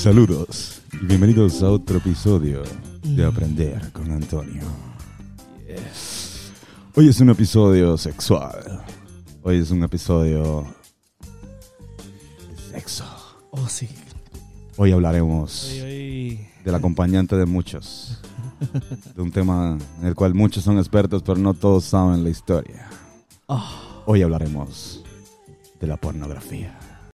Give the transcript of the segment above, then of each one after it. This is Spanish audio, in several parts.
Saludos y bienvenidos a otro episodio de Aprender con Antonio. Hoy es un episodio sexual. Hoy es un episodio de sexo. Oh, sí. Hoy hablaremos Hoy, hoy. del acompañante de muchos. De un tema en el cual muchos son expertos, pero no todos saben la historia. Ah, Hoy hablaremos de la pornografía.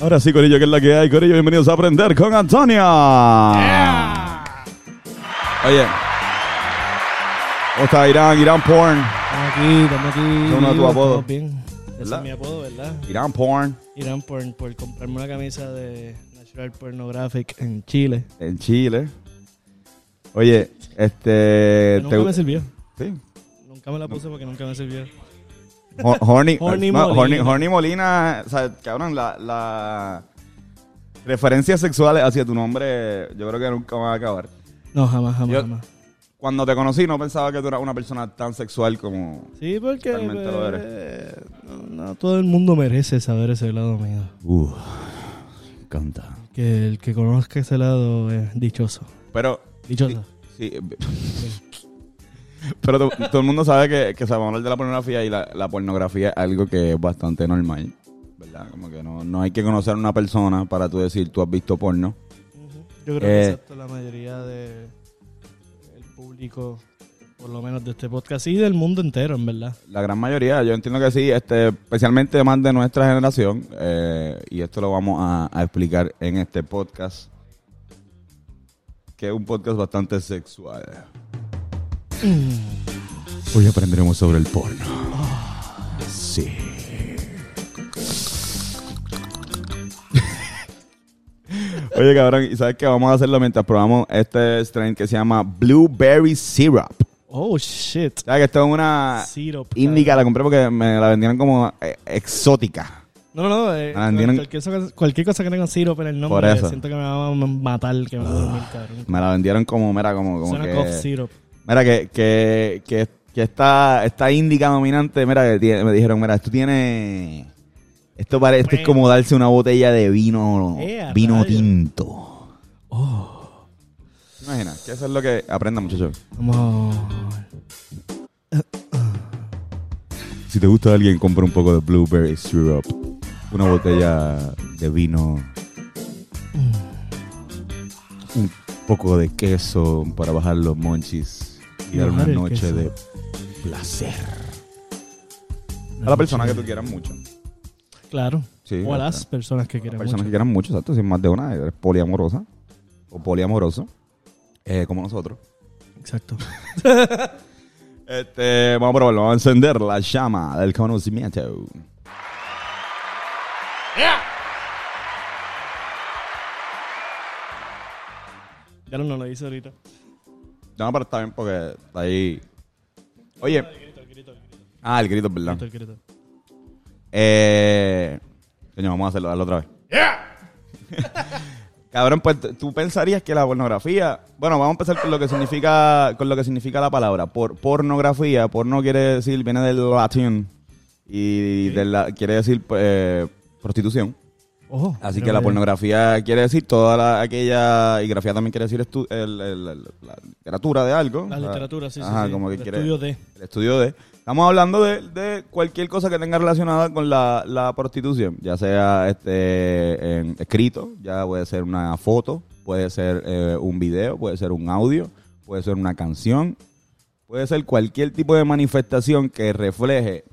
Ahora sí, Corillo, que es la que hay, Corillo. Bienvenidos a Aprender con Antonio. Oye. ¿Cómo está Irán? Irán Porn. estamos aquí, estamos aquí. Es uno de tus apodos. Estamos bien. Ese ¿Verdad? es mi apodo, ¿verdad? Irán Porn Irán por, por comprarme una camisa de Natural Pornographic en Chile. en Chile. Oye, este. nunca te- me sirvió. sí. Nunca me la puse porque nunca me sirvió. Ho- Horny, Horny no, Molina. Horny- Horny Molina, o sea, cabrón, la, la referencias sexuales hacia tu nombre, yo creo que nunca van a acabar. No, jamás, jamás, Yo- jamás. Cuando te conocí, no pensaba que tú eras una persona tan sexual como. Sí, porque Realmente lo eh, no, no todo el mundo merece saber ese lado mío. Uh, canta. Que el que conozca ese lado es dichoso. Pero, Dichoso. sí. eh, Pero to- todo el mundo sabe que, que sabemos hablar de la pornografía y la, la pornografía es algo que es bastante normal. ¿Verdad? Como que no, no hay que conocer a una persona para tú decir tú has visto porno. Yo creo Eh, que excepto la mayoría de el público, por lo menos de este podcast y del mundo entero, en verdad. La gran mayoría, yo entiendo que sí, este, especialmente más de nuestra generación, eh, y esto lo vamos a, a explicar en este podcast, que es un podcast bastante sexual. Hoy aprenderemos sobre el porno. Sí. Oye, cabrón, ¿y sabes qué? Vamos a hacerlo mientras probamos este strain que se llama Blueberry Syrup. Oh, shit. ¿Sabes que esto es una Syrup. Indica la compré porque me la vendieron como eh, exótica. No, no, no. eh, Ah, cualquier, cosa, cualquier cosa que tenga syrup en el nombre, eso. siento que me va a matar, que me va a dormir, cabrón. Me la vendieron como, mira, como, como Suena cough que... syrup. Mira, que, que, que, que esta, esta índica dominante, mira, que tiene- me dijeron, mira, esto tiene... Esto parece, esto es como darse una botella de vino, Eh, vino tinto. ¿Te imaginas? Que eso es lo que aprendan, muchachos. Si te gusta alguien, compra un poco de blueberry syrup. Una botella de vino. Un poco de queso para bajar los monchis. Y dar una noche de placer. A la persona que tú quieras mucho. Claro. Sí, o a las personas que quieran Personas que quieran mucho, exacto. Si es más de una, eres poliamorosa. O poliamoroso. eh, como nosotros. Exacto. Este, vamos a probarlo. Vamos a encender la llama del conocimiento. Ya no, no lo hice ahorita. No, pero está bien porque está ahí. Oye. Ah, el grito, es ¿verdad? Grito, el grito. Eh. Coño, vamos a hacerlo, darlo otra vez. Cabrón, pues tú pensarías que la pornografía. Bueno, vamos a empezar con lo que significa, con lo que significa la palabra. Por, pornografía, porno quiere decir, viene del latín. Y de la, quiere decir eh, prostitución. Ojo. Así que la pornografía quiere decir toda la- aquella. Y grafía también quiere decir estu- el- el- el- la literatura de algo. La sea, literatura, sí, sí, Ajá, sí. como que El quiere. estudio de. El estudio de. Estamos hablando de, de cualquier cosa que tenga relacionada con la, la prostitución, ya sea este escrito, ya puede ser una foto, puede ser eh, un video, puede ser un audio, puede ser una canción, puede ser cualquier tipo de manifestación que refleje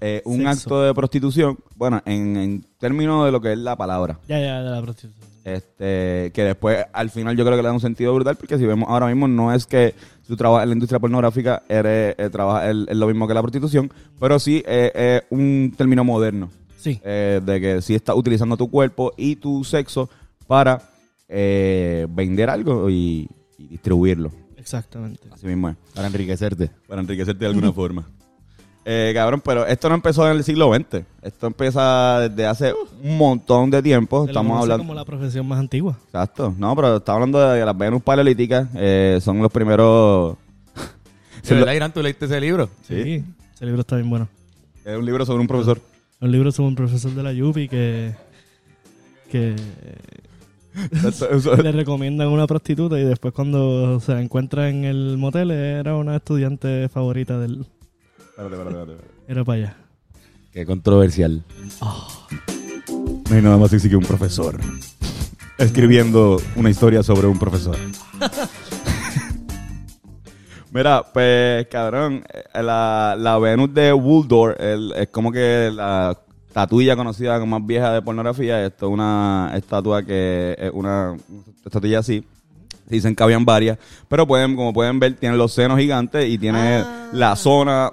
eh, un Sexo. acto de prostitución, bueno, en, en términos de lo que es la palabra. Ya, ya, de la prostitución. Este, que después al final yo creo que le da un sentido brutal porque si vemos ahora mismo no es que tú trabajas en la industria pornográfica eres, eh, el- es lo mismo que la prostitución, pero sí eh, es un término moderno Sí. eh, de que sí estás utilizando tu cuerpo y tu sexo para eh, vender algo y, y distribuirlo. Exactamente. Así mismo es. Para enriquecerte. Para enriquecerte de alguna forma. Eh, cabrón, pero esto no empezó en el siglo XX. Esto empieza desde hace un montón de tiempo. Se Estamos hablando. como la profesión más antigua. Exacto. No, pero estamos hablando de las Venus paleolíticas. eh, son los primeros. ¿De verdad, Irán, tú leíste ese libro? Sí. Ese libro está bien bueno. Es un libro sobre un profesor. Un libro sobre un profesor de la Yupi que, que le recomiendan una prostituta y después cuando se la encuentra en el motel era una estudiante favorita del... Espérate, espérate, espérate. Era para allá. Qué controversial. No hay nada más sexy que un profesor. Escribiendo una historia sobre un profesor. Mira, pues, cabrón, eh, la, la Venus de Waldorf es como que la estatuilla conocida como más vieja de pornografía. Esto es una estatua que es una estatuilla así. Dicen que habían varias, pero pueden, como pueden ver, tiene los senos gigantes y tiene la zona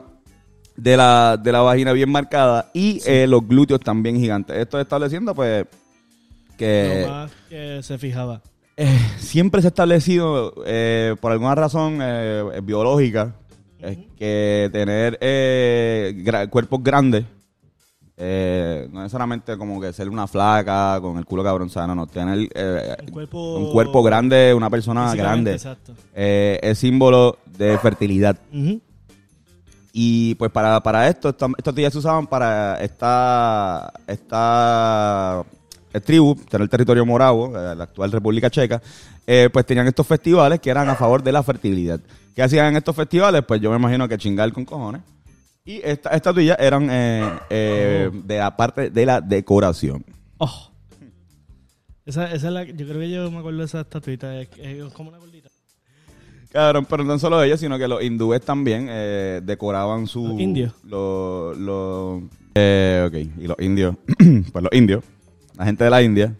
de la, de la vagina bien marcada y eh, los glúteos también gigantes. Esto estableciendo, pues, que Lo más que se fijaba. eh, siempre se ha establecido, eh, por alguna razón eh, biológica, es que tener eh, gra- cuerpos grandes, eh, no necesariamente como que ser una flaca con el culo cabrón sano, no, tener eh, Un cuerpo... un cuerpo grande, una persona grande, Exacto. eh, es símbolo de fertilidad. Y pues para, para esto, esta- estos se usaban para esta, esta eh, tribu, tener el territorio moravo, eh, la actual República Checa, eh, pues tenían estos festivales que eran a favor de la fertilidad. ¿Qué hacían en estos festivales? Pues yo me imagino que chingar con cojones. Y estas estatuillas eran de la parte de la decoración. Oh. Esa, esa es la... Yo creo que yo me acuerdo de esa estatuita. Es, es como una gordita. Cabrón, pero no solo ellos, sino que los hindúes también eh, decoraban su... Los indios. Los... los- eh, ok, y los indios. pues los indios, la gente de la India.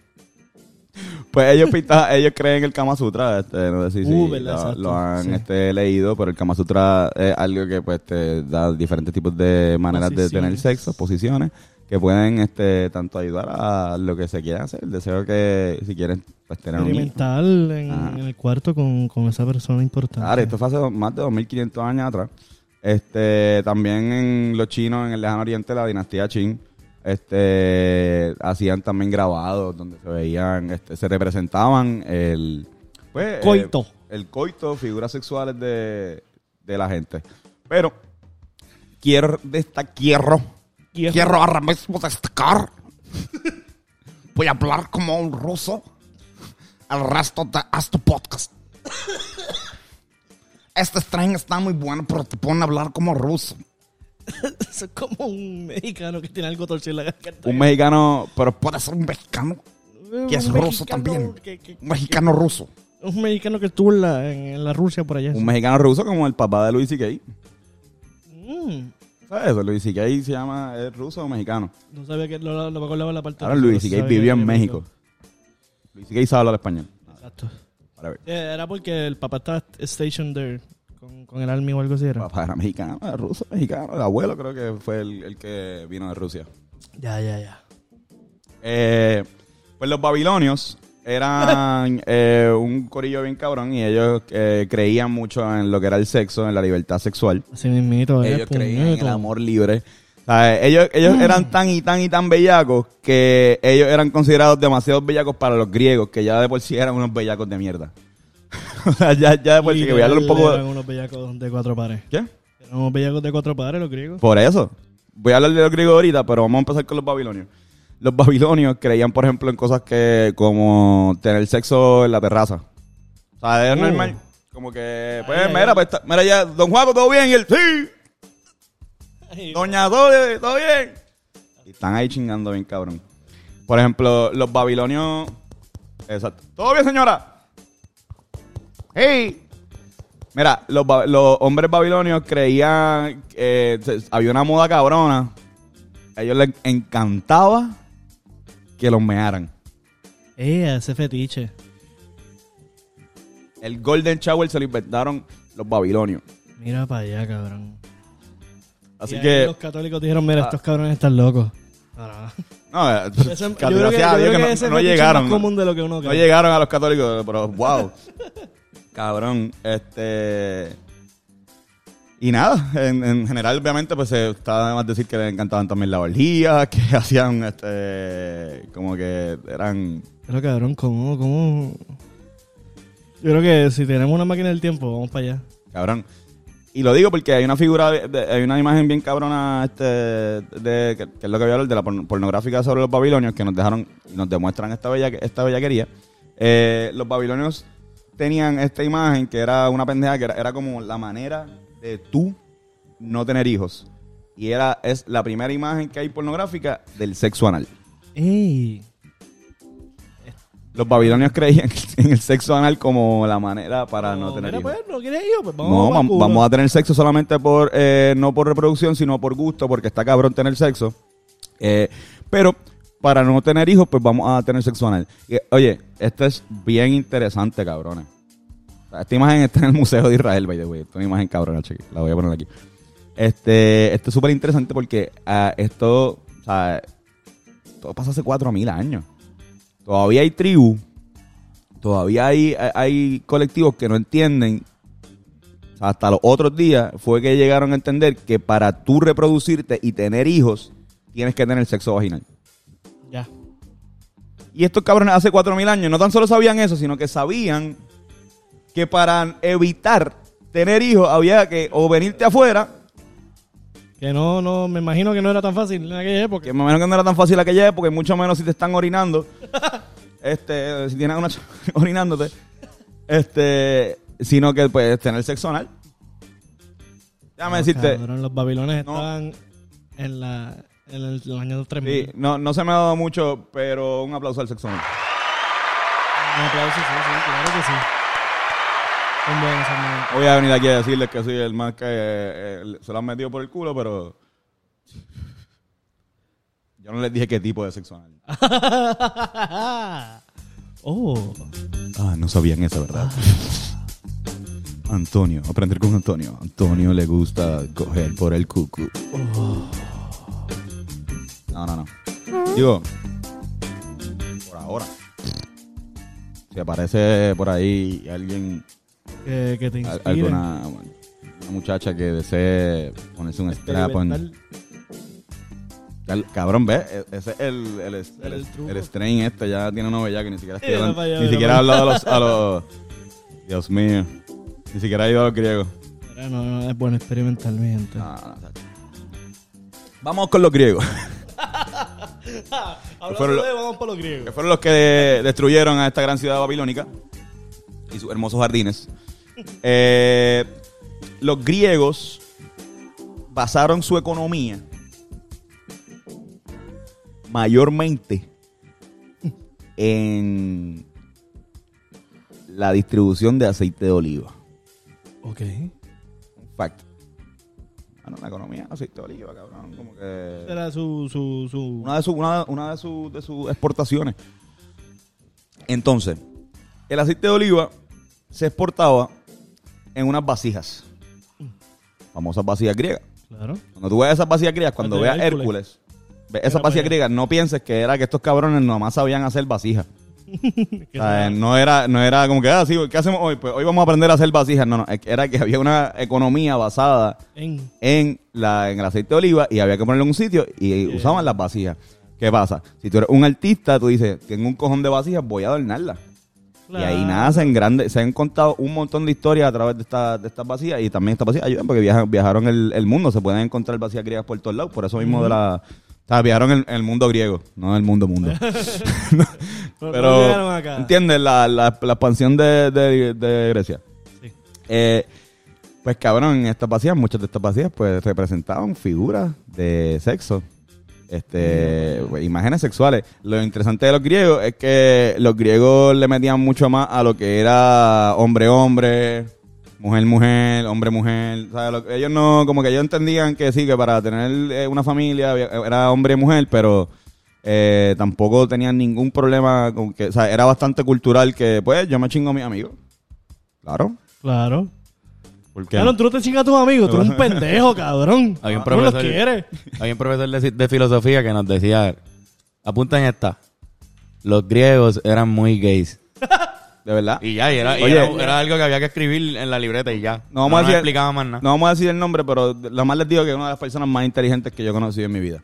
Pues ellos pintan, ellos creen el Kama Sutra, este, no sé si, Uh, si lo, lo han sí. este, leído, pero el Kama Sutra es algo que pues te da diferentes tipos de maneras de tener sexo, posiciones, que pueden este tanto ayudar a lo que se quiera hacer. Deseo que si quieren pues tener un hijo. En, Ah. en el cuarto con, con esa persona importante. Claro, esto fue hace más de 2500 años atrás. Este, también en los chinos, en el lejano oriente, la dinastía Qin, este, hacían también grabados donde se veían, este, se representaban el pues, eh, Coito. el coito, figuras sexuales de, de la gente. Pero quiero destacar, quiero, Quiero- ahora mismo destacar. Voy a hablar como un ruso el resto de este podcast. Este stream está muy bueno, pero te ponen a hablar como ruso. Eso es como un mexicano que tiene algo torcido en la garganta. Un mexicano, pero puede ser un mexicano. Que es ruso también. que- que- Un mexicano ruso. un mexicano que estuvo en la, en, en la Rusia por allá. Un mexicano ruso como el papá de Luis C.K. Mm, ¿Sabes eso? Luis C.K. se llama, ¿es ruso o mexicano? no sabía que no me acordaba la parte Ahora Luis C.K. vivió en México. Luis C.K. sabe hablar español. Exacto. Para ver. Eh, Era porque el papá estaba stationed there con, con el army o algo así. Era. Papá era mexicano, era ruso, mexicano. El abuelo creo que fue el, el que vino de Rusia. Ya, ya, ya. Eh, pues los babilonios eran eh, un corillo bien cabrón y ellos eh, creían mucho en lo que era el sexo, en la libertad sexual. Así mismito, eh, Ellos creían en el amor libre. Ellos ellos eran tan y tan y tan bellacos que ellos eran considerados demasiado bellacos para los griegos, que ya de por sí eran unos bellacos de mierda. o sea, ya, ya de por sí, que voy a hablar un poco... Eran unos bellacos de cuatro pares. ¿Qué? Eran unos bellacos de cuatro pares los griegos. Por eso. Voy a hablar de los griegos ahorita, pero vamos a empezar con los babilonios. Los babilonios creían, por ejemplo, en cosas que como tener sexo en la terraza. O sea, era Oh. normal. Como que, pues, Ay, mira, pues, está- mira ya, don Juaco, ¿todo bien? Y él, sí. Doña Dole, ¿todo bien? Y están ahí chingando bien, cabrón. Por ejemplo, los babilonios... Exacto. ¿Todo bien, señora? ¡Hey! Mira, los, ba- los hombres babilonios creían que se- había una moda cabrona. A ellos les encantaba que los mearan. Eh, ese fetiche. El Golden Shower se lo inventaron los babilonios. Mira para allá, cabrón. Así Y que, Los católicos dijeron, mira, Ah. estos cabrones están locos. No, no. No, eh, Ese- gracias a Dios que que no, llegaron. más común de lo que uno No llegaron a los católicos, pero wow. Cabrón, este. Y nada, en, en general, obviamente, pues está de más decir que le encantaban también la orgía, que hacían, este. Como que eran. Pero cabrón, ¿cómo, cómo? Yo creo que si tenemos una máquina del tiempo, vamos para allá. Cabrón. Y lo digo porque hay una figura, de- de- hay una imagen bien cabrona, este, de, que, que es lo que voy a hablar, de la porn- pornográfica sobre los babilonios, que nos dejaron, nos demuestran esta, bella, esta bellaquería. Eh, los babilonios tenían esta imagen que era una pendeja, que era, era como la manera de tú no tener hijos. Y era, es la primera imagen que hay pornográfica del sexo anal. ¡Ey! Los babilonios creían en el sexo anal como la manera para no, tener mira, hijos. pues, ¿no quieres hijos? Pues vamos No, a tener sexo solamente por, eh, no por reproducción, sino por gusto, porque está cabrón tener sexo. Eh, pero para no tener hijos, pues vamos a tener sexo anal. Y, oye, esto es bien interesante, cabrones. Esta imagen está en el Museo de Israel, by the way. Esta es una imagen cabrona, cheque. La voy a poner aquí. Este, esto es súper interesante porque ah, esto, o sea, todo pasa hace 4.000 años. Todavía hay tribus, todavía hay, hay- colectivos que no entienden hasta los otros días fue que llegaron a entender que para tú reproducirte y tener hijos, tienes que tener sexo vaginal. Ya. Y estos cabrones hace 4.000 años no tan solo sabían eso, sino que sabían que para evitar tener hijos había que o venirte afuera, Que no, no, me imagino que no era tan fácil en aquella época. que me imagino que no era tan fácil aquella época, y mucho menos si te están orinando, este, si tienes una orinándote, este, sino que pues tener sexo anal. Déjame No, decirte, cabrón, los babilones No. estaban en, la, en el, los años 3000. Sí, no, no se me ha dado mucho, pero un aplauso al sexo anal. Un aplauso, sí, sí, claro que sí. Son buenos, son buenos. Voy a venir aquí a decirles que soy el más que eh, se lo han metido por el culo, pero yo no les dije qué tipo de sexo anal. oh, Ah, no sabían eso, ¿verdad? Antonio, aprender con Antonio. Antonio le gusta coger por el cucu. No, no, no. Digo, por ahora. Si aparece por ahí alguien, que, que te al- inspire. alguna una muchacha que desee ponerse un strap on. Cabrón, ve, E- ese es el, el, el, El el, truco. strain este, ya tiene novia ya que ni siquiera para allá, ni siquiera ha hablado a los, a los- Dios mío. Ni siquiera ha ido a los griegos. Pero no, no, es bueno experimentar, mi gente. No, no. Vamos con los griegos. Fueron de, vamos por los que griegos. fueron los que destruyeron a esta gran ciudad babilónica y sus hermosos jardines. Eh, los griegos basaron su economía mayormente en la distribución de aceite de oliva. Ok. Fact. Bueno, la economía, aceite de oliva, cabrón. Como que... Era su, su, su... Una de sus una, una de sus de sus exportaciones. Entonces, el aceite de oliva se exportaba en unas vasijas. Famosas vasijas griegas. Claro. Cuando tú veas esas vasijas griegas, cuando veas Hércules. Era esas vasijas griegas, no pienses que era que estos cabrones nomás sabían hacer vasijas. O sea, no era, no era como que, ah, sí, ¿qué hacemos hoy? Pues hoy vamos a aprender a hacer vasijas. No, no, era que había una economía basada en... en, la, en el aceite de oliva y había que ponerlo en un sitio y Yeah. usaban las vasijas. ¿Qué pasa? Si tú eres un artista, tú dices, tengo un cojón de vasijas, voy a Y ahí nacen grandes, se han contado un montón de historias a través de, esta, de estas vasijas y también estas vasijas ayudan porque viajan, viajaron el, el mundo, se pueden encontrar vasijas griegas por todos lados, por eso mismo de la... O sea, viajaron el, el mundo griego, no el mundo mundo. No- Pero, acá. ¿entiendes? La, la, la expansión de, de, de Grecia. Sí. Eh, pues cabrón, en estas vacías, muchas de estas vacías, pues representaban figuras de sexo. Este, imágenes sexuales. Lo interesante de los griegos es que los griegos le metían mucho más a lo que era hombre-hombre, mujer-mujer, hombre-mujer. O ellos no, como que ellos entendían que sí, que para tener eh, una familia era hombre-mujer, pero eh, tampoco tenían ningún problema con que, o sea, era bastante cultural que, pues, yo me chingo a mis amigos. Claro. Claro. Cabrón, tú no te chingas a tus amigos. Tú eres un pendejo, cabrón. Había un no los profesor, quieres. había un profesor de, de filosofía que nos decía Apunta en esta. Los griegos eran muy gays. De verdad. Y ya, y era, y Oye, era, era algo que había que escribir en la libreta y ya. No vamos a decir- explicaba más nada. No vamos a decir el nombre, pero lo más les digo que es una de las personas más inteligentes que yo he conocido en mi vida.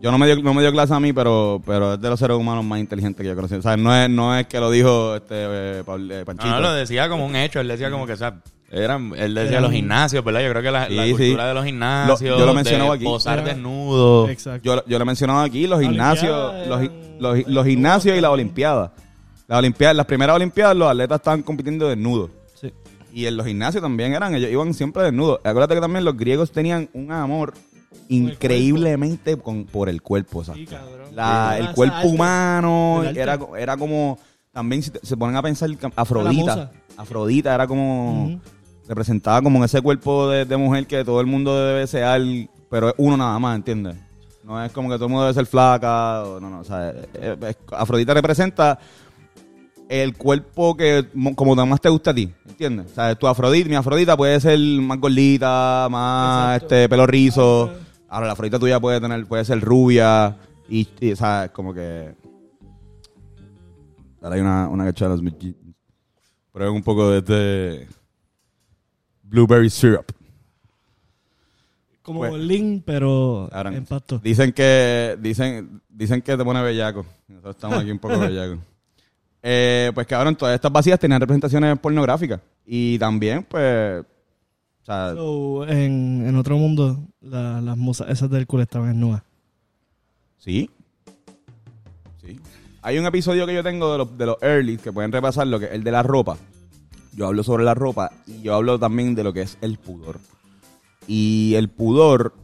Yo no me dio, no me dio clase a mí, pero, pero es de los seres humanos más inteligentes que yo he conocido. O sea, no es, no es que lo dijo este eh, eh, No, Panchito. no, lo decía como un hecho. Él decía como que, o sea, eran, él decía Eran- los gimnasios, ¿verdad? Yo creo que la, la Sí, sí. cultura de los gimnasios, Lo- yo lo de mencionaba aquí. posar Era- desnudo. Exacto. Yo, yo lo he mencionado aquí, los La gimnasios, los, los, los gimnasios y las olimpiadas. Las olimpiadas, las primeras olimpiadas, los atletas estaban compitiendo desnudos. Sí. Y en los gimnasios también eran, ellos iban siempre desnudos. Acuérdate que también los griegos tenían un amor increíblemente con, por el cuerpo. Sí. La- el cuerpo humano El era, era como, también si te- se ponen a pensar, Afrodita. Afrodita era como, Representaba como ese cuerpo de, de mujer que todo el mundo debe desear, pero es uno nada más, ¿entiendes? No es como que todo el mundo debe ser flaca, o no, no, o sea, es- Afrodita representa el cuerpo que mo- como más te gusta a ti, ¿entiendes? O sea, tu Afrodita, mi Afrodita puede ser más gordita, más Exacto. este pelo rizo. Ajá. Ahora la Afrodita tuya puede tener puede ser rubia y, y, o sea, es como que ahora hay una una cachada Mickey. Prueben un poco de este blueberry syrup. Como Pues- Link, pero Ahora, en pasto. Dicen que dicen dicen que te pone bellaco. Nosotros estamos aquí un poco bellacos. Eh, pues cabrón, todas estas vacías tenían representaciones pornográficas. Y también, pues. O sea, So, en, en otro mundo, la- las musas esas del culo estaban desnudas. sí. Sí. Hay un episodio que yo tengo de los, de los early que pueden repasar lo que es el de la ropa. Yo hablo sobre la ropa y yo hablo también de lo que es el pudor. Y el pudor,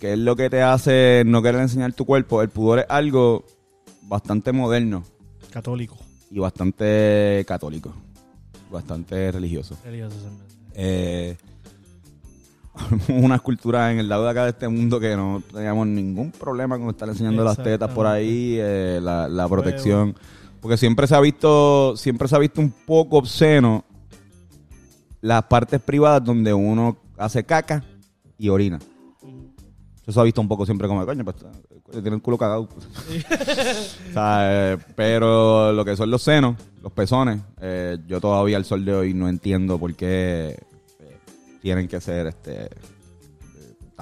que es lo que te hace no querer enseñar tu cuerpo, el pudor es algo bastante moderno. Católico. y bastante católico, bastante religioso. De- Eh, una cultura en el lado de acá de este mundo que no teníamos ningún problema con estar enseñando las tetas por ahí, eh, la, la protección, porque siempre se ha visto, siempre se ha visto un poco obsceno las partes privadas donde uno hace caca y orina. Eso se ha visto un poco siempre como, coño, pues tiene el culo cagado. O sea, eh, pero lo que son los senos, los pezones, eh, yo todavía al sol de hoy no entiendo por qué eh, tienen que ser este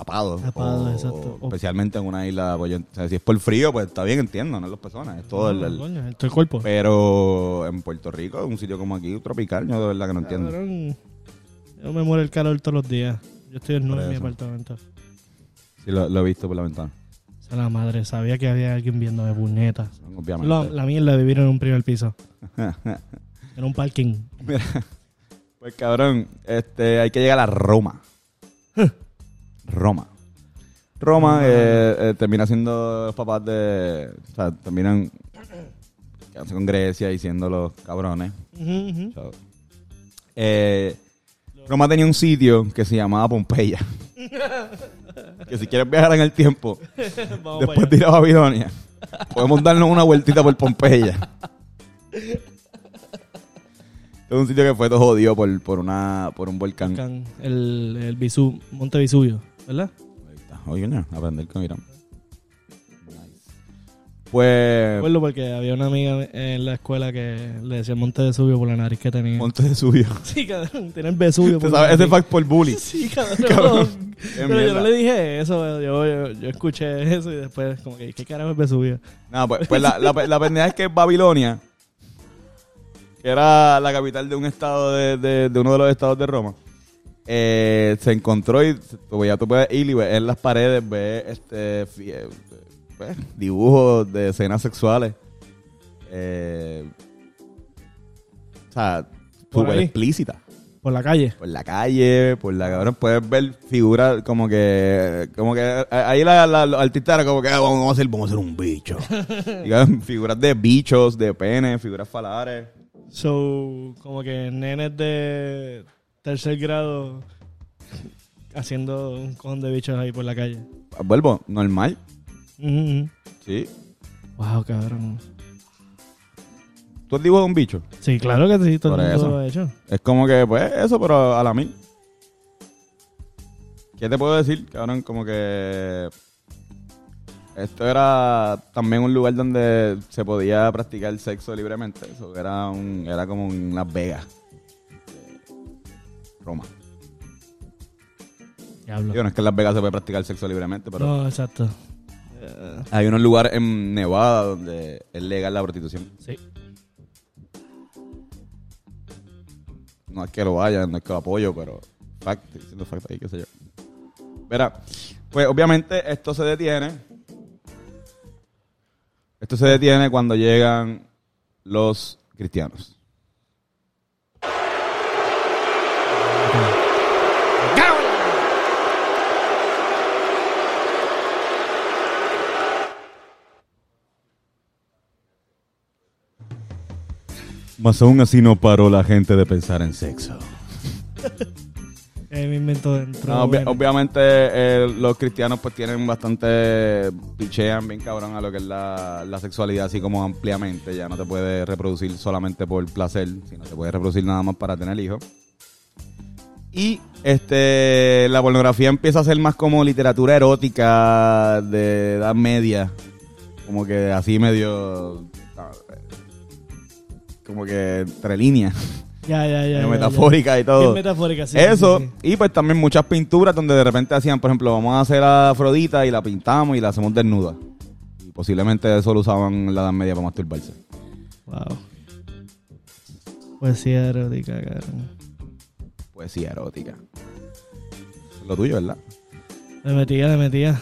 tapados. Tapados, o- exacto. o especialmente en una isla. pues, yo- o sea, si es por frío, pues está bien, entiendo, no es los pezones, es todo el, No, el- coño, el cuerpo. Pero en Puerto Rico, un sitio como aquí, tropical, yo de verdad que no entiendo. Cabrón, yo me muero el calor todos los días. Yo estoy Por en mi apartamento. Sí, lo, lo he visto por la ventana, O sea, la madre, sabía que había alguien viéndome puñetas. obviamente. La, la mierda de vivir en un primer piso. En un parking. Mira, pues cabrón, este, hay que llegar a Roma. Roma. Roma eh, eh, termina siendo los papás de. O sea, terminan quedándose con Grecia y siendo los cabrones. Eh, Roma tenía un sitio que se llamaba Pompeya. que si quieres viajar en el tiempo, Vamos después de ir a Babilonia, podemos darnos una vueltita por Pompeya. Es un sitio que fue todo jodido por, por, una, por un volcán. El, el Visu, Monte Vesubio, ¿verdad? Ahí está. Oye, aprender con Irán. Nice. Pues, Recuerdo porque había una amiga en la escuela que le decía el Monte Vesubio por la nariz que tenía. Monte de Subio. Sí, cabrón, tiene el Vesubio ¿Tú por la sabes? Ese fact por bully. Sí, cabrón. Cabrón, Pero yo no le dije eso, yo, yo, yo escuché eso y después como que, ¿qué carajo es Vesubio? No, pues, pues la, la, la pendeja es que Babilonia, que era la capital de un estado de, de, de uno de los estados de Roma, eh, se encontró y pues, ya tú puedes ir y ver en las paredes, ver este, pues, dibujos de escenas sexuales. Eh, o sea, súper ahí. explícitas. Por la calle. Por la calle, por la cabrón, puedes ver figuras como que, como que eh, ahí la, la, los artistas eran como que "Ah, vamos a hacer, vamos a hacer un bicho. Digan, figuras de bichos, de penes, figuras falares. So, como que nenes de tercer grado haciendo un cojón de bichos ahí por la calle. Vuelvo, normal, ujú. sí. Wow, cabrón. ¿Tú has dibujado un bicho? Sí, claro que sí, todo Por el mundo lo ha hecho. Es como que, pues, eso, pero a la mil. ¿Qué te puedo decir, cabrón? Como que... esto era también un lugar donde se podía practicar sexo libremente. Eso era un, era como en Las Vegas, Roma. Diablo. Digo, no es que en Las Vegas se puede practicar sexo libremente, pero No, exacto. hay unos lugares en Nevada donde es legal la prostitución. Sí. No es que lo vayan, no es que lo apoyo, pero fact, estoy diciendo fact ahí, qué sé yo. Verá, pues obviamente esto se detiene. Esto se detiene cuando llegan los cristianos. Mas aún así no paró la gente de pensar en sexo. Me invento dentro. No, obvia- bueno. obviamente eh, los cristianos pues tienen bastante pichean bien cabrón a lo que es la, la sexualidad así como ampliamente. Ya no te puedes reproducir solamente por placer, sino te puedes reproducir nada más para tener hijos. Y este la pornografía empieza a ser más como literatura erótica de edad media. Como que así medio como que entre líneas, Ya, ya, ya. ya, metafórica y todo. Bien metafórica, sí. Eso, sí, sí. y pues también muchas pinturas donde de repente hacían, por ejemplo, vamos a hacer a Afrodita y la pintamos y la hacemos desnuda. Y posiblemente eso lo usaban en la Edad Media para masturbarse. Wow. Poesía erótica, cabrón. Poesía erótica. Lo tuyo, ¿verdad? Le metía, le metía.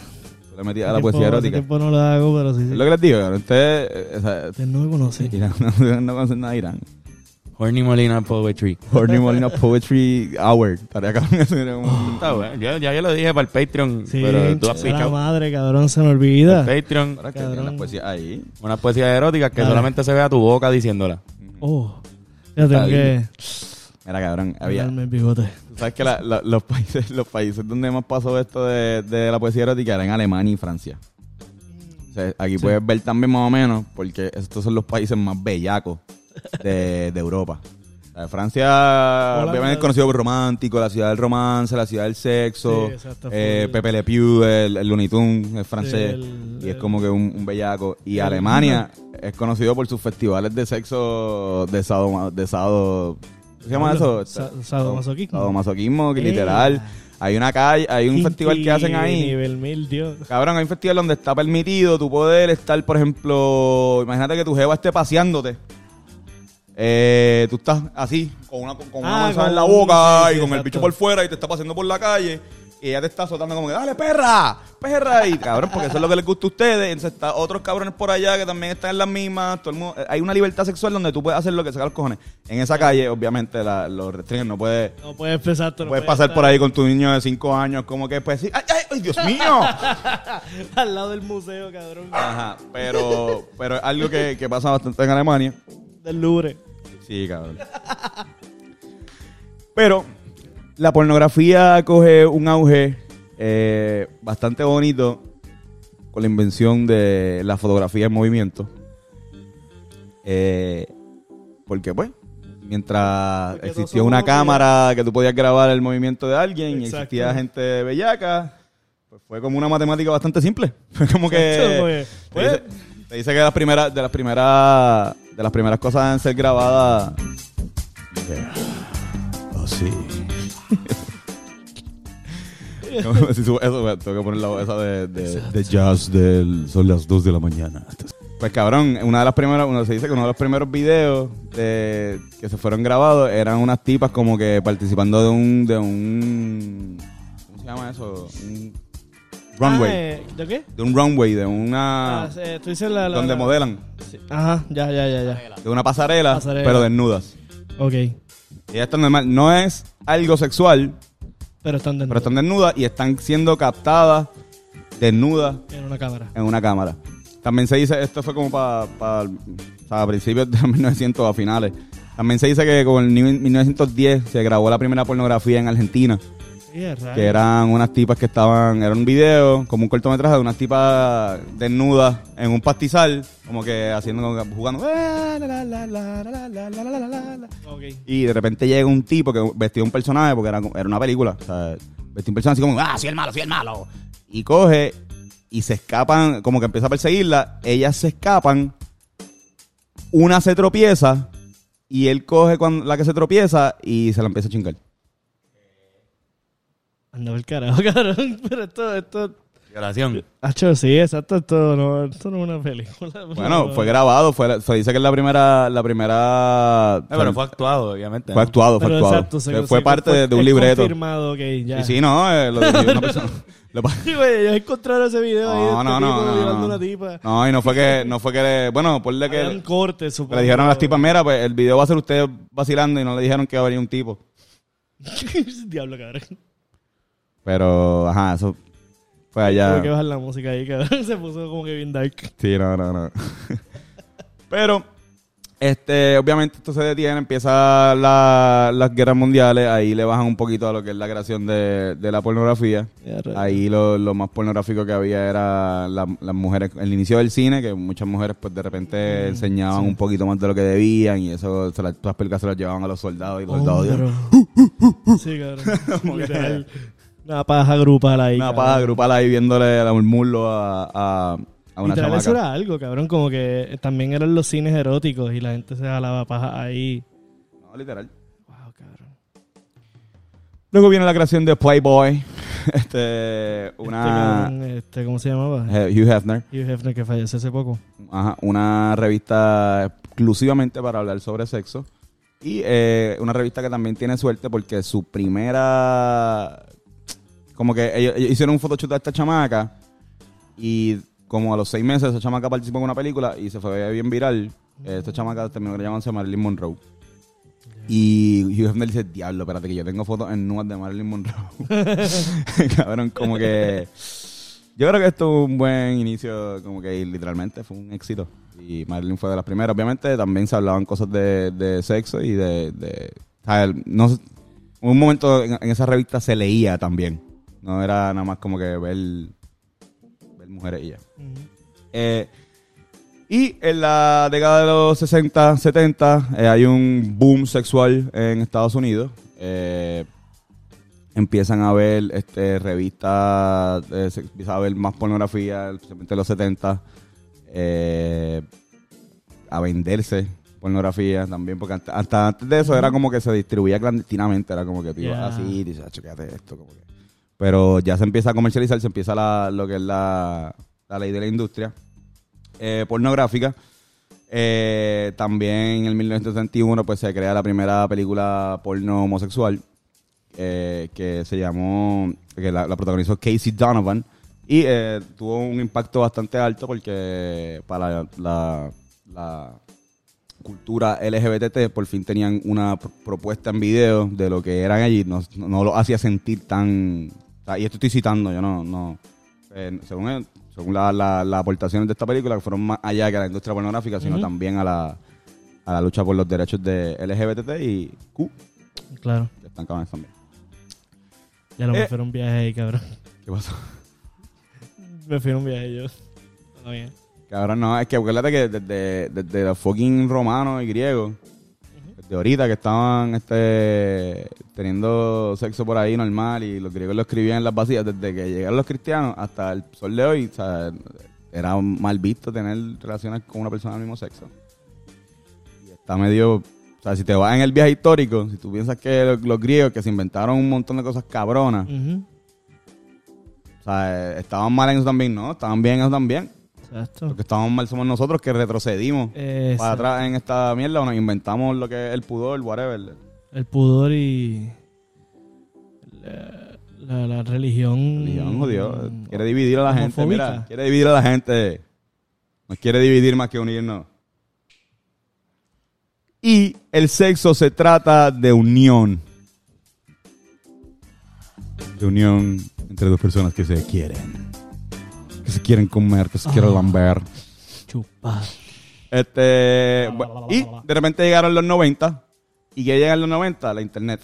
Le a la poesía erótica. tiempo no lo hago, pero sí. Es sí. lo que les digo, cabrón. Ustedes, eh, o sea, Usted no me conoce. Irán, no, no conocen nada de Irán. Horny Molina Poetry. Horny Molina Poetry Hour. Estaría cabrón eso era un- Está bueno. Yo, ya yo lo dije para el Patreon, Sí, pero tú has la madre, cabrón, se me olvida. El Patreon, Ahora que tienen Cabrón. las poesías ahí. una poesía erótica que solamente se vea tu boca diciéndola. Oh. Ya tengo que Mira, cabrón, había... darme el bigote. Sabes que la- la- los, países, los países donde más pasó esto de, de la poesía erótica eran Alemania y Francia. O sea, aquí puedes ver también más o menos, porque estos son los países más bellacos de, de Europa. La de Francia, obviamente, es conocido por romántico, la ciudad del romance, la ciudad del sexo. Sí, exacto, eh. Pepe Le Pew, el, el Looney Tunes, es francés. el- y es el- como que un, un bellaco. Y el- Alemania es conocido por sus festivales de sexo de sado. De ¿Qué se llama eso? Sa- sadomasoquismo. Sadomasoquismo, que Eh. literal. Hay una calle, hay un festival que hacen ahí. Nivel mil, Dios. Cabrón, hay un festival donde está permitido tu poder estar, por ejemplo, imagínate que tu jeva esté paseándote. Eh, tú estás así, con una, con una Ah, manzana con en la un- boca sí, y con el bicho por fuera y te está paseando por la calle. Y ella te está azotando como que, dale, perra, perra. Y cabrón, porque eso es lo que les gusta a ustedes. Entonces está otros cabrones por allá que también están en las mismas. Todo el mundo, eh, hay una libertad sexual donde tú puedes hacer lo que saca los cojones. En esa calle, obviamente, la, los restringen. No puedes, No puedes empezar, no puedes pasar estar por ahí con tu niño de 5 años, como que, pues sí, ¡ay, ay, ay, Dios mío! al lado del museo, cabrón. Ajá, pero, pero es algo que, que pasa bastante en Alemania. Del Louvre. Sí, cabrón. Pero la pornografía coge un auge eh, bastante bonito con la invención de la fotografía en movimiento. Eh, porque, pues, mientras Porque existía una cámara que tú podías grabar el movimiento de alguien y existía gente bellaca, pues fue como una matemática bastante simple. Fue como que... pues, Te pues, dice, te dice que las primeras, de las primeras, de las primeras cosas en ser grabadas. Oh, sí. Si subo eso, pues, tengo que poner la voz esa de, de, de jazz del son las 2 de la mañana. Pues cabrón, una de las primeras, uno se dice que uno de los primeros videos de, que se fueron grabados eran unas tipas como que participando de un, de un, ¿cómo se llama eso? Un runway. ah, eh, ¿De qué? De un runway, de una... Ah, tú dices la, la- donde la- modelan. Sí. Ajá, ya, ya, ya, ya. De una pasarela, Pasarela. pero desnudas. Ok. Y esto es normal. No es algo sexual, Pero están desnudos pero están desnudas y están siendo captadas desnudas en una cámara. en una cámara. También se dice, esto fue como para a principios de 1900 a finales. También se dice que con el ni- 1910 se grabó la primera pornografía en Argentina, que eran unas tipas que estaban, era un video, como un cortometraje de unas tipas desnudas en un pastizal, como que haciendo, jugando. Y de repente llega un tipo que vestía un personaje, porque era, era una película, o sea, vestía un personaje así como, ah, soy el malo, soy el malo. Y coge y se escapan, como que empieza a perseguirla, ellas se escapan, una se tropieza y él coge cuando, la que se tropieza y se la empieza a chingar. Anda el carajo, cabrón. Pero esto, esto. Violación. Hacho, sí, exacto. Esto no, esto no es una película. Bueno, No, fue grabado, fue, se dice que es la primera, la primera... Eh, pero fue actuado, obviamente. fue ¿no? actuado, fue Pero actuado. exacto, se- fue se- fue parte de, de un libreto. confirmado, ok, ya. Sí, sí, no, eh, lo dirigió una persona. Lo pa- Sí, güey, ellos encontraron ese video ahí de No, este no, no, tipo no, no. una tipa. No, y no fue que, no fue que, le- bueno, por le que un corte, que supongo. le dijeron a las tipas, mira, pues el video va a ser usted vacilando y no le dijeron que iba a venir un tipo. Diablo, cabrón. Pero, ajá, eso fue Tuve que allá. bajar la música ahí, cabrón. Se puso como que bien dark. Sí, no, no, no. Pero, este, obviamente esto se detiene, empieza la- las guerras mundiales, ahí le bajan un poquito a lo que es la creación de, de la pornografía. Ahí lo, lo más pornográfico que había era la- las mujeres, el inicio del cine, que muchas mujeres pues de repente Mm, enseñaban un poquito más de lo que debían y eso, se las, todas las películas se las llevaban a los soldados y los soldados. Sí, cabrón. Una paja grupal ahí. una cabrón. paja grupal ahí viéndole el muslo a, a, a una Literal, eso era algo, cabrón. Como que también eran los cines eróticos y la gente se jalaba paja ahí. No, literal. Wow, cabrón. Luego viene la creación de Playboy, este, una Este, cabrón, este, ¿Cómo se llamaba? Hugh Hefner, Hugh Hefner, que falleció hace poco. ajá, una revista exclusivamente para hablar sobre sexo y eh, una revista que también tiene suerte porque su primera, como que ellos, ellos hicieron un photoshoot a esta chamaca y como a los seis meses esa chamaca participó en una película y se fue bien viral. Esta chamaca terminó llamándose Marilyn Monroe. Y Hugh Hefner dice, diablo, espérate que yo tengo fotos en nudas de Marilyn Monroe. Cabrón, como que... Yo creo que esto es un buen inicio, como que literalmente fue un éxito. Y Marilyn fue de las primeras. Obviamente también se hablaban cosas de, de sexo y de... de o sea, el- no, un momento en, en esa revista se leía también. No era nada más como que ver, ver mujeres y ya. Eh, y en la década de los 60, 70, eh, hay un boom sexual en Estados Unidos. Eh, empiezan a ver este, revistas, eh, se empieza a ver más pornografía, especialmente en los 70. eh, a venderse pornografía también, porque hasta, hasta antes de eso era como que se distribuía clandestinamente, era como que tú ibas Yeah. así dices, "Ah, esto, como que. Pero ya se empieza a comercializar, se empieza la, lo que es la, la ley de la industria eh, pornográfica. Eh, también en el 1971 pues se crea la primera película porno homosexual eh, que se llamó, que la, protagonizó Casey Donovan y eh, tuvo un impacto bastante alto porque para la, la cultura LGBT por fin tenían una pr- propuesta en video de lo que eran allí, no, no lo hacía sentir tan... Y esto estoy citando, yo no... no eh, según él, según la, la- las aportaciones de esta película, que fueron más allá que a la industria pornográfica, sino también a la, a la lucha por los derechos de LGBT y Q, Claro. que están cabrones también. Ya lo Eh. me fui a un viaje ahí, cabrón. ¿Qué pasó? Me fui a un viaje yo. Bien. Cabrón, no, es que acuérdate que desde, desde los fucking romanos y griegos, desde ahorita que estaban este teniendo sexo por ahí normal y los griegos lo escribían en las vacías, desde que llegaron los cristianos hasta el sol de hoy, o sea, era mal visto tener relaciones con una persona del mismo sexo. Y está medio, o sea, si te vas en el viaje histórico, si tú piensas que los, los griegos que se inventaron un montón de cosas cabronas, o sea, estaban mal en eso también, ¿no? Estaban bien en eso también. Exacto. Los que estamos mal somos nosotros que retrocedimos Exacto. para atrás en esta mierda o nos inventamos lo que es el pudor, whatever. El pudor y. La, la, la religión. Religión, jodido. Quiere dividir a la gente, mira. Quiere dividir a la gente. Nos quiere dividir más que unirnos. Y el sexo se trata de unión. De unión entre dos personas que se quieren. Que se quieren comer, que se quieren Ah. lamber. Chupar. Este, y de repente llegaron los 90. ¿Y qué llega en los 90? La internet.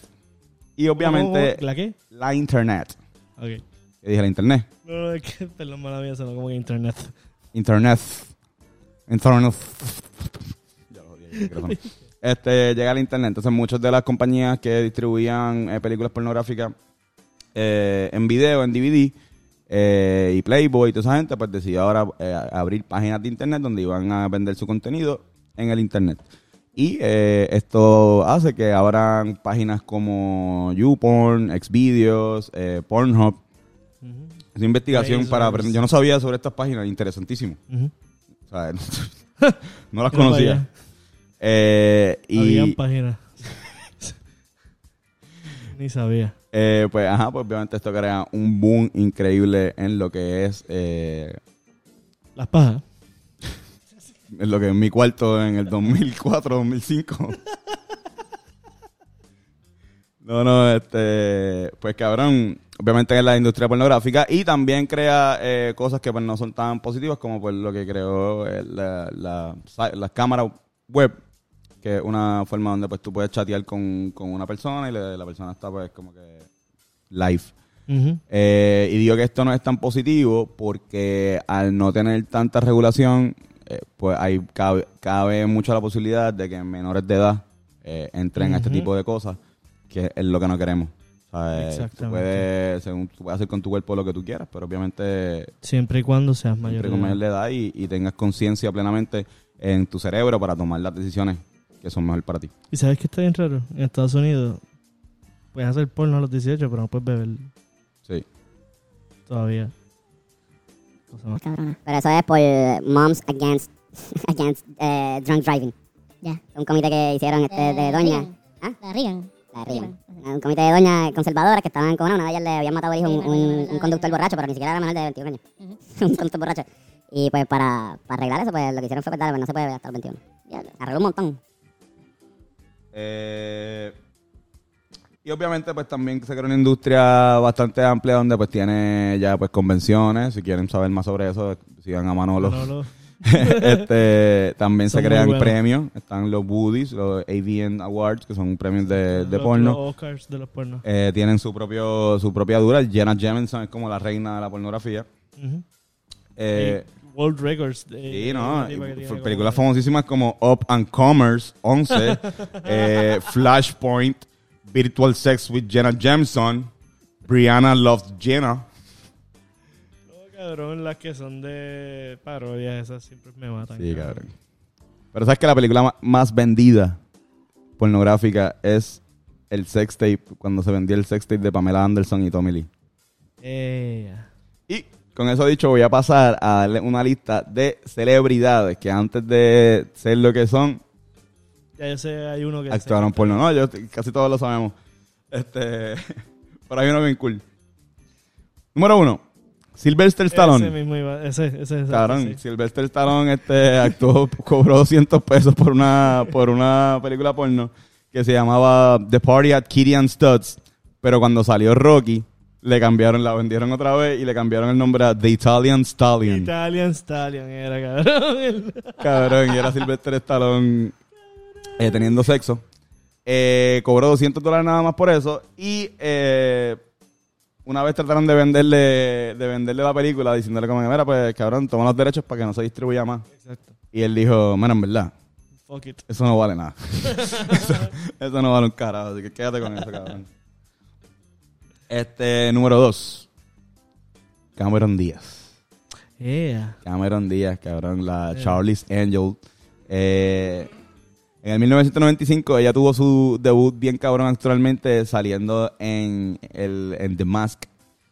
Y obviamente ¿La qué? la internet. Ok. ¿Qué dije? La internet. No, no, es que, perdón, mala mía, sonó como que internet. Internet. Internet. Ya lo micrófono. Este, llega el internet. Entonces, muchas de las compañías que distribuían eh, películas pornográficas eh, en video, en DVD, eh, y Playboy y toda esa gente, pues decidió ahora eh, abrir páginas de internet donde iban a vender su contenido en el internet. Y eh, esto hace que abran páginas como YouPorn, Xvideos, eh, Pornhub. Ujú. Es una investigación Razors. para aprender. Yo no sabía sobre estas páginas, interesantísimo. Ujú. O sea, no las Mira para conocía. Eh, Habían y páginas. Ni sabía. Eh, pues, ajá, pues obviamente esto crea un boom increíble en lo que es eh, Las pajas. en lo que es mi cuarto en el 2004, 2005. No, no, este, pues cabrón, obviamente en la industria pornográfica y también crea eh, cosas que pues no son tan positivas como pues lo que creó eh, la, la, las cámaras web, que es una forma donde pues tú puedes chatear con, con una persona y le- la persona está pues como que live. Eh, y digo que esto no es tan positivo porque al no tener tanta regulación, eh, pues hay cabe, cabe mucho la posibilidad de que menores de edad eh, entren a este tipo de cosas, que es lo que no queremos. Eh, tú Exactamente. puedes, según, tú puedes hacer con tu cuerpo lo que tú quieras, pero obviamente Siempre y cuando seas mayor. siempre con mayor edad. de edad y, y tengas conciencia plenamente en tu cerebro para tomar las decisiones que son mejor para ti. ¿Y sabes qué está bien raro? En Estados Unidos puedes hacer porno a los 18, pero no puedes beber Sí. todavía. Cosa más. Cabrona. Pero eso es por Moms Against, against eh, Drunk Driving. Ya. Un comité que hicieron este, de doña. Reagan. ¿Ah? La Reagan. La Reagan. Un comité de doñas conservadoras que estaban con una. Una de ellas le habían matado al hijo Sí, un, conductor borracho, pero ni siquiera era menor de 21 años. Un conductor borracho. Y pues para, para arreglar eso, pues lo que hicieron fue, pues, dale, pues no se puede beber hasta los 21. Ya, arregló un montón. Eh, y obviamente pues también se crea una industria bastante amplia donde pues tiene ya pues convenciones, si quieren saber más sobre eso, sigan a Manolo. Manolo. este También Son se crean premios, están los Woodies, los AVN Awards, que son premios de, de Los- porno. Los Oscars de los pornos. Eh, tienen su propio su propia dura. Jenna Jameson es como la reina de la pornografía. Ujú. Eh, World Records. de- Sí, no. como- Películas famosísimas como Up and Commerce 11, eh, Flashpoint, Virtual Sex with Jenna Jameson, Brianna Loves Jenna. No, cabrón, las que son de parodias, esas siempre me matan. Sí, cabrón. Pero sabes que la película más vendida pornográfica es el sex tape, cuando se vendía el sex tape de Pamela Anderson y Tommy Lee. Eh, Y con eso dicho, voy a pasar a darle una lista de celebridades que antes de ser lo que son, ya yo sé, hay uno que... actuaron sé- porno. No, yo, casi todos lo sabemos. Este, pero hay uno bien cool. Número uno, Sylvester Stallone. Ese mismo iba, ese, ese, ese, Cabrón, sí. Sylvester Stallone este, actuó, cobró 200 pesos por una, por una película porno que se llamaba The Party at Kitty and Studs. Pero cuando salió Rocky, le cambiaron, la vendieron otra vez y le cambiaron el nombre a The Italian Stallion. Italian Stallion era, cabrón. Cabrón, y era Sylvester Stallone eh, teniendo sexo. Eh, cobró 200 dólares nada más por eso. Y eh, una vez trataron de venderle, de venderle la película diciéndole como, mira, pues cabrón, toma los derechos para que no se distribuya más. Exacto. Y él dijo, mira, en verdad, Fuck it. eso no vale nada. eso, eso no vale un carajo, así que quédate con eso, cabrón. Este, número dos. Cameron Díaz. Yeah. Cameron Díaz, cabrón, la. Charlie's Angel. Eh, en el 1995 ella tuvo su debut bien cabrón actualmente saliendo en, el, en The Mask,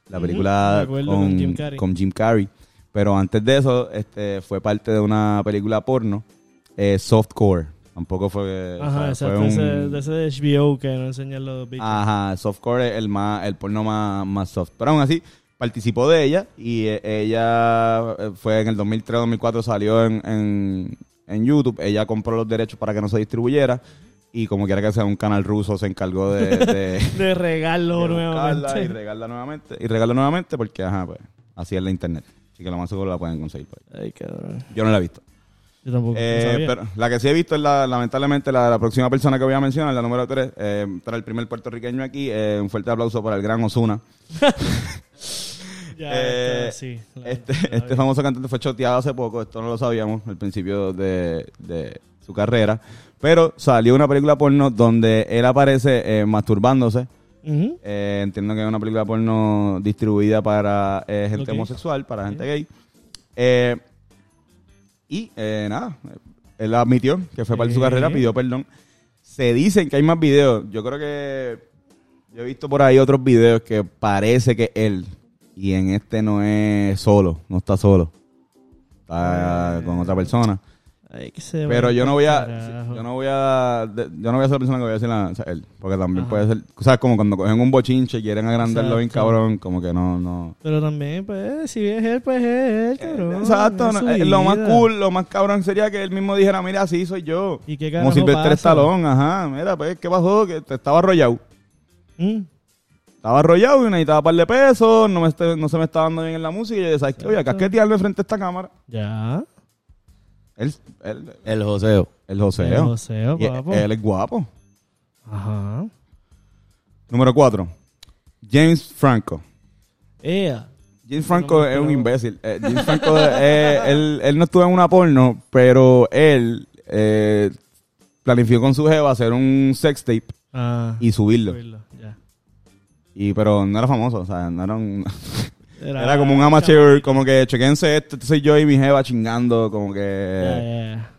la película con, con Jim Carrey. con Jim Carrey. Pero antes de eso este, fue parte de una película porno, eh, Softcore. Tampoco fue... o Ajá, sea, fue exacto. un- Ese, de ese de HBO que no enseñan los bichos. Ajá, softcore es el más, el porno más, más soft. Pero aún así, participó de ella y eh, ella eh, fue en el 2003-2004 salió en, en, en YouTube. Ella compró los derechos para que no se distribuyera y como quiera que sea un canal ruso se encargó de, de, De de buscarla nuevamente. y regalarla nuevamente y regalarla nuevamente porque ajá, pues así es la internet. Así que lo más seguro la pueden conseguir por ahí. Ay. Yo no la he visto. Yo tampoco. Eh, sabía. pero la que sí he visto es la, lamentablemente la, la próxima persona que voy a mencionar, la número 3, eh, para el primer puertorriqueño aquí. eh, un fuerte aplauso para el gran Osuna. Ya, eh, esta, sí. la- Este, este vi. famoso cantante fue choteado hace poco, esto no lo sabíamos al principio de, de su carrera, pero salió una película porno donde él aparece eh, masturbándose. Eh, entiendo que es una película porno distribuida para eh, gente homosexual, para gente gay. Eh, y eh, nada, él admitió que fue parte de su carrera, pidió perdón. Se dicen que hay más videos. Yo creo que yo he visto por ahí otros videos que parece que él, y en este no es solo, no está solo. Está con otra persona. Ay, que se Pero yo no voy a, carajo. yo no voy a, de- yo no voy a ser la persona que voy a decir la- o sea, él, porque también Ajá. puede ser, o sea, como cuando cogen un bochinche y quieren agrandarlo bien Exacto. cabrón, como que no, no. Pero también, pues, si es él, pues es él, cabrón. Exacto, es no, su eh, lo más vida. cool, lo más cabrón sería que él mismo dijera, mira, así soy yo. ¿Y qué Como carajo Silvestre pasa? Stallone, ajá, mira, pues, ¿qué pasó? Que te estaba arrollado. Mm. Estaba arrollado y necesitaba un par de pesos, no, me este- no se me estaba dando bien en la música y yo, ¿sabes qué? Oye, acá es que tirarme frente a esta cámara. Ya. Él, él, El joseo. el joseo. El joseo, Y papo. él es guapo. Ajá. Número cuatro. James Franco. Ea. James Franco No es un imbécil. Eh, James Franco, eh, él, él no estuvo en una porno, pero él eh, planificó con su jeva hacer un sex tape Ah. y subirlo. subirlo, Ya. Y, pero no era famoso, o sea, no era un... Era como un amateur, como que chequense este soy yo y mi jeva chingando, como que... ya, ya.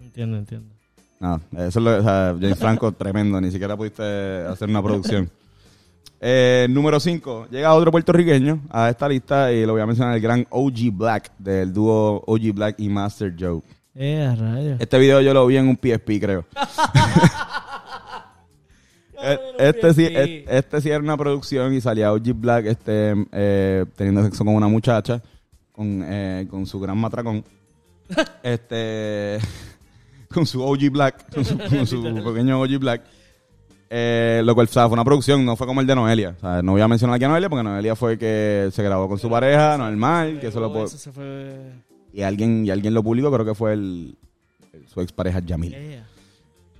Entiendo, entiendo. Nada, eso es lo, o sea, James Franco, tremendo, ni siquiera pudiste hacer una producción. Eh, número 5, llega otro puertorriqueño a esta lista y lo voy a mencionar, el gran OG Black, del dúo OG Black y Master Joe. Ea, rayos. Este video yo lo vi en un PSP, creo. Eh, este, sí, este sí era una producción y salía OG Black este, eh, teniendo sexo con una muchacha, con, eh, con su gran matracón. este con su OG Black, con su, con su pequeño OG Black. Eh, lo cual o sea, fue una producción, no fue como el de Noelia. O sea, no voy a mencionar aquí a Noelia porque Noelia fue que se grabó con su pareja, normal, que eso lo fue... y alguien y alguien lo publicó, creo que fue el, el- su expareja Yamil. Ea.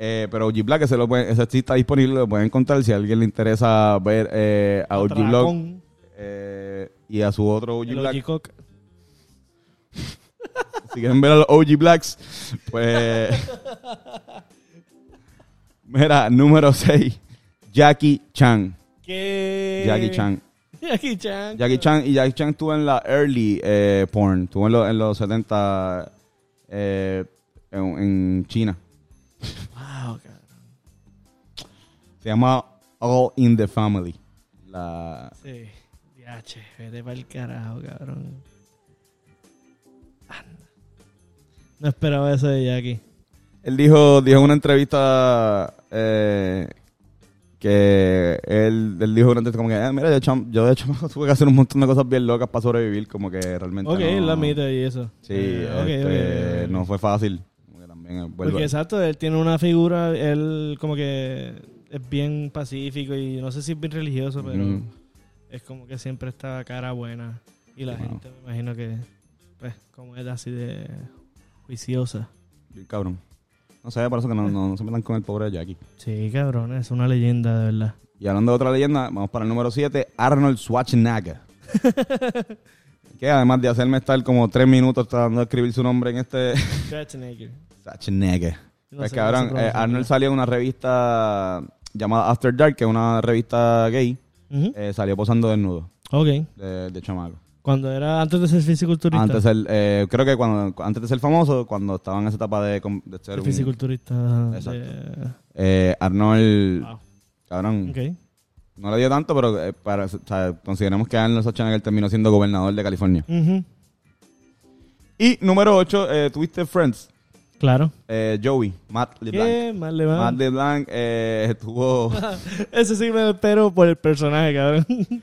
Eh, pero OG Black, ese, lo puede- ese sí está disponible, lo pueden encontrar si a alguien le interesa ver eh, a OG Black eh, y a su otro OG El Black. OG Cock. Si quieren ver a los OG Blacks, pues. Mira, número 6, Jackie Chan. ¿Qué? Jackie Chan. Jackie Chan. Jackie Chan y Jackie Chan estuvo en la early porn, estuvo en, lo- en los 70 eh, en, en China. Wow, cabrón. Se llama All in the Family. La, Sí. Diache, vete para el carajo, cabrón. Anda. No esperaba eso de Jackie. Él dijo, dijo en una entrevista eh, que él, él dijo durante como que, "Ah, mira, yo, cham- yo de hecho tuve que hacer un montón de cosas bien locas para sobrevivir, como que realmente Ok, no, lo admite y eso. Sí, Eh, este, ok, ok. no fue fácil. Vuelve- Porque exacto, él tiene una figura, él como que es bien pacífico y no sé si es bien religioso, pero es como que siempre está cara buena. Y la Wow. gente me imagino que, pues, como es así de juiciosa. Bien cabrón. No sé, por eso que no, no, no se metan con el pobre Jackie. Sí, cabrón, es una leyenda de verdad. Y hablando de otra leyenda, vamos para el número 7, Arnold Schwarzenegger. que además de hacerme estar como tres minutos tratando de escribir su nombre en este... Schwarzenegger. Schwarzenegger. No pues cabrón, eh. Arnold salió en una revista llamada After Dark, que es una revista gay. Eh, salió posando desnudo Ok. de, de chamaco. Cuando era antes de ser fisiculturista. Antes ser, eh, creo que cuando, antes de ser famoso, cuando estaba en esa etapa de, ser un... fisiculturista. Exacto. de- eh, Arnold, Wow. cabrón, no le dio tanto, pero eh, para, o sea, consideremos que Arnold Schwarzenegger terminó siendo gobernador de California. Y número 8, tuviste Friends, Claro. eh, Joey, Matt LeBlanc. ¿Qué más le va? Matt LeBlanc eh, estuvo, Ese sí me espero por el personaje, cabrón.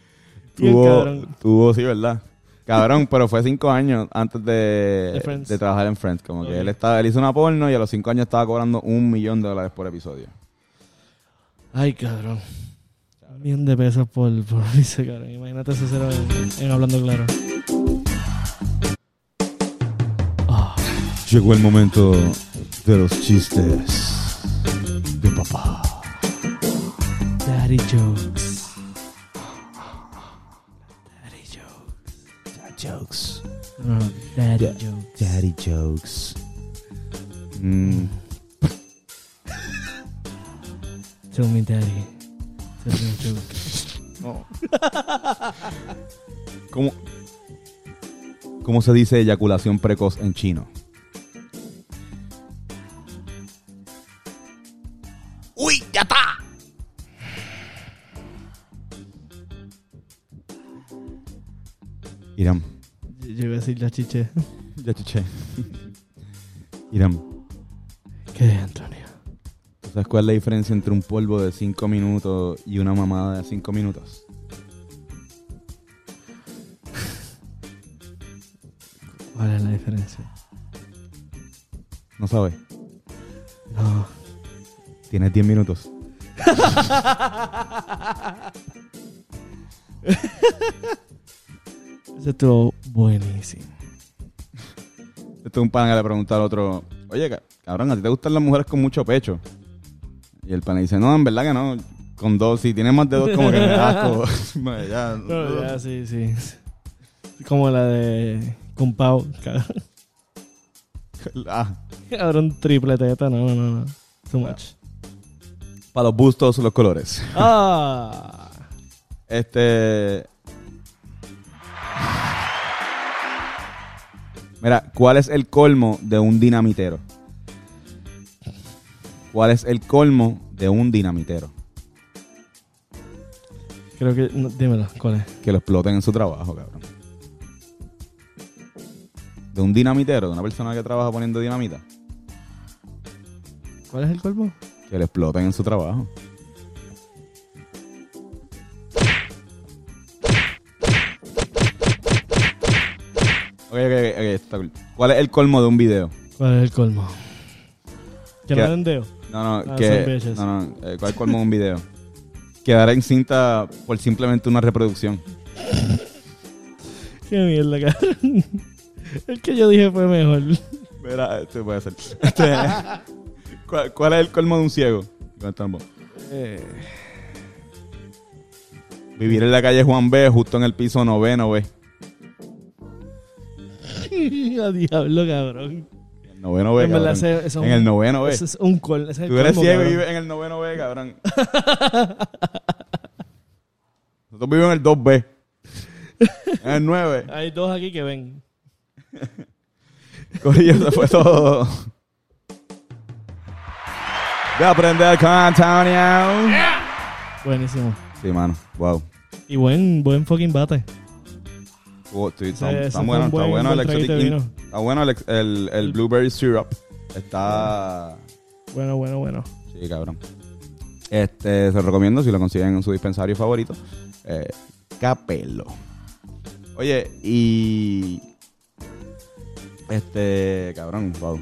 Tuvo, cabrón. tuvo, sí, ¿verdad? Cabrón, pero fue cinco años antes de, De Friends. de trabajar en Friends. Como que él, estaba, él hizo una porno y a los cinco años estaba cobrando un millón de dólares por episodio. Ay, cabrón. Un millón de pesos por, por dice, cabrón. Imagínate eso en, en Hablando Claro. Llegó el momento de los chistes de papá. daddy jokes. Daddy jokes. Dad jokes. No, daddy jokes. Daddy jokes. Mm, Tell me daddy. Se tiene que buscar. ¿Cómo, ¿Cómo se dice eyaculación precoz en chino? Ya está! Irán, Yo yo iba a decir la chiche. ya chiché. Irán, ¿Qué, Antonio? ¿tú sabes cuál es la diferencia entre un polvo de 5 minutos y una mamada de 5 minutos? ¿Cuál es la diferencia? ¿No sabes? No. Tienes 10 minutos. Ese estuvo buenísimo. Este es un pana que le pregunta al otro, oye, ca- cabrón, ¿a ti te gustan las mujeres con mucho pecho? Y el pana dice, no, en verdad que no. Con dos, si tienes más de dos, como que me da asco. Ya, No, ya, sí, sí. Como la de Cumpao. Cabrón, Ah, cabrón triple teta. No, no, no. Too much. Para los bustos, los colores. Ah. Este. Mira, ¿cuál es el colmo de un dinamitero? ¿Cuál es el colmo de un dinamitero? Creo que. no, dímelo, ¿cuál es? Que lo exploten en su trabajo, cabrón. De un dinamitero, de una persona que trabaja poniendo dinamita. ¿Cuál es el colmo? Que lo exploten en su trabajo. Ok, ok, ok, ok, está cool. ¿Cuál es el colmo de un video? ¿Cuál es el colmo? Que den dedo. No, no, Ah, que. No, no, eh, ¿cuál es el colmo de un video? Quedar encinta por simplemente una reproducción. Qué mierda, cabrón. El que yo dije fue mejor. Mira, este puede ser. Este, ¿cuál, cuál es el colmo de un ciego? Eh, Vivir en la calle Juan B, justo en el piso noveno, B. A diablo, cabrón. El noveno B, En cabrón. ese- ese es En un- el noveno B. Ese es un colmo. ese es el Tú eres colmo, ciego y vives en el noveno B, cabrón. Nosotros vivimos en el 2B. En el 9. Hay dos aquí que ven. Corillo, eso fue todo. De aprender con Antonio. Buenísimo. Sí, mano. Wow. Y buen, buen fucking bate. Oh, está, bueno, está buen- bueno el Exotic. Está bueno el, ex- el, el Blueberry Syrup. Está... Bueno, bueno, bueno. Sí, cabrón. Este, se lo recomiendo si lo consiguen en su dispensario favorito. Eh, Capelo. Oye, y... Este, cabrón, wow.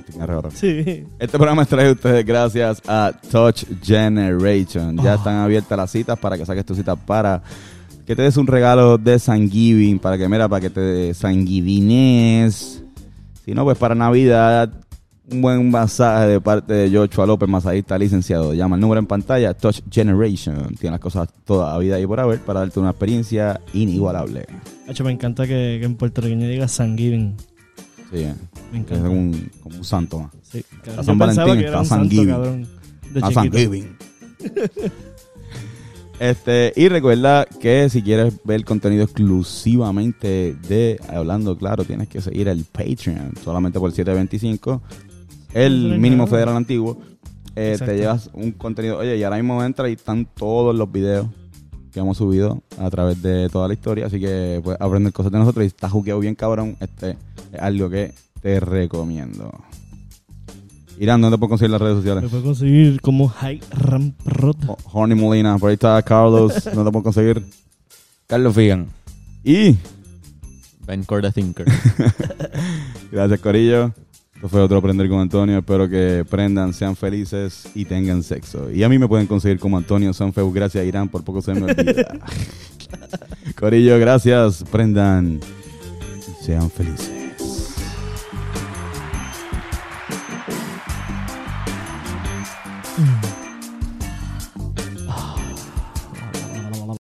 Sí. Este programa es traído a ustedes gracias a Touch Generation. Ya Oh. están abiertas las citas para que saques tu cita para que te des un regalo de San Giving, para que, mira, para que te sanguivines. Si no, pues para Navidad, un buen masaje de parte de Joshua López, masajista licenciado. Llama el número en pantalla, Touch Generation. Tiene las cosas toda la vida y por haber para darte una experiencia inigualable. Hacho, me encanta que, que en puertorriqueño diga San Giving. Sí, Me es un, como un santo más. Sí. San Valentín, está San Giving. a chiquito. Thanksgiving. este, y recuerda que si quieres ver contenido exclusivamente de Hablando Claro, tienes que seguir el Patreon. Solamente por 7.25. El mínimo federal antiguo. Eh, te llevas un contenido. Oye, y ahora mismo entra y están todos los videos que hemos subido a través de toda la historia. Así que puedes aprender cosas de nosotros. Y está juqueado bien cabrón. Este es algo que te recomiendo. Irán, ¿dónde puedo conseguir las redes sociales? Me puedo conseguir como High Ramp Rod. Ho- Horny Molina, por ahí está Carlos, no te puedo conseguir. Carlos Figan. Y Ben Corda Thinker. gracias Corillo. Esto fue otro Aprender con Antonio. Espero que prendan, sean felices y tengan sexo. Y a mí me pueden conseguir como Antonio Sanfeu. Gracias Irán, por poco se me olvida. Corillo, gracias. Prendan sean felices.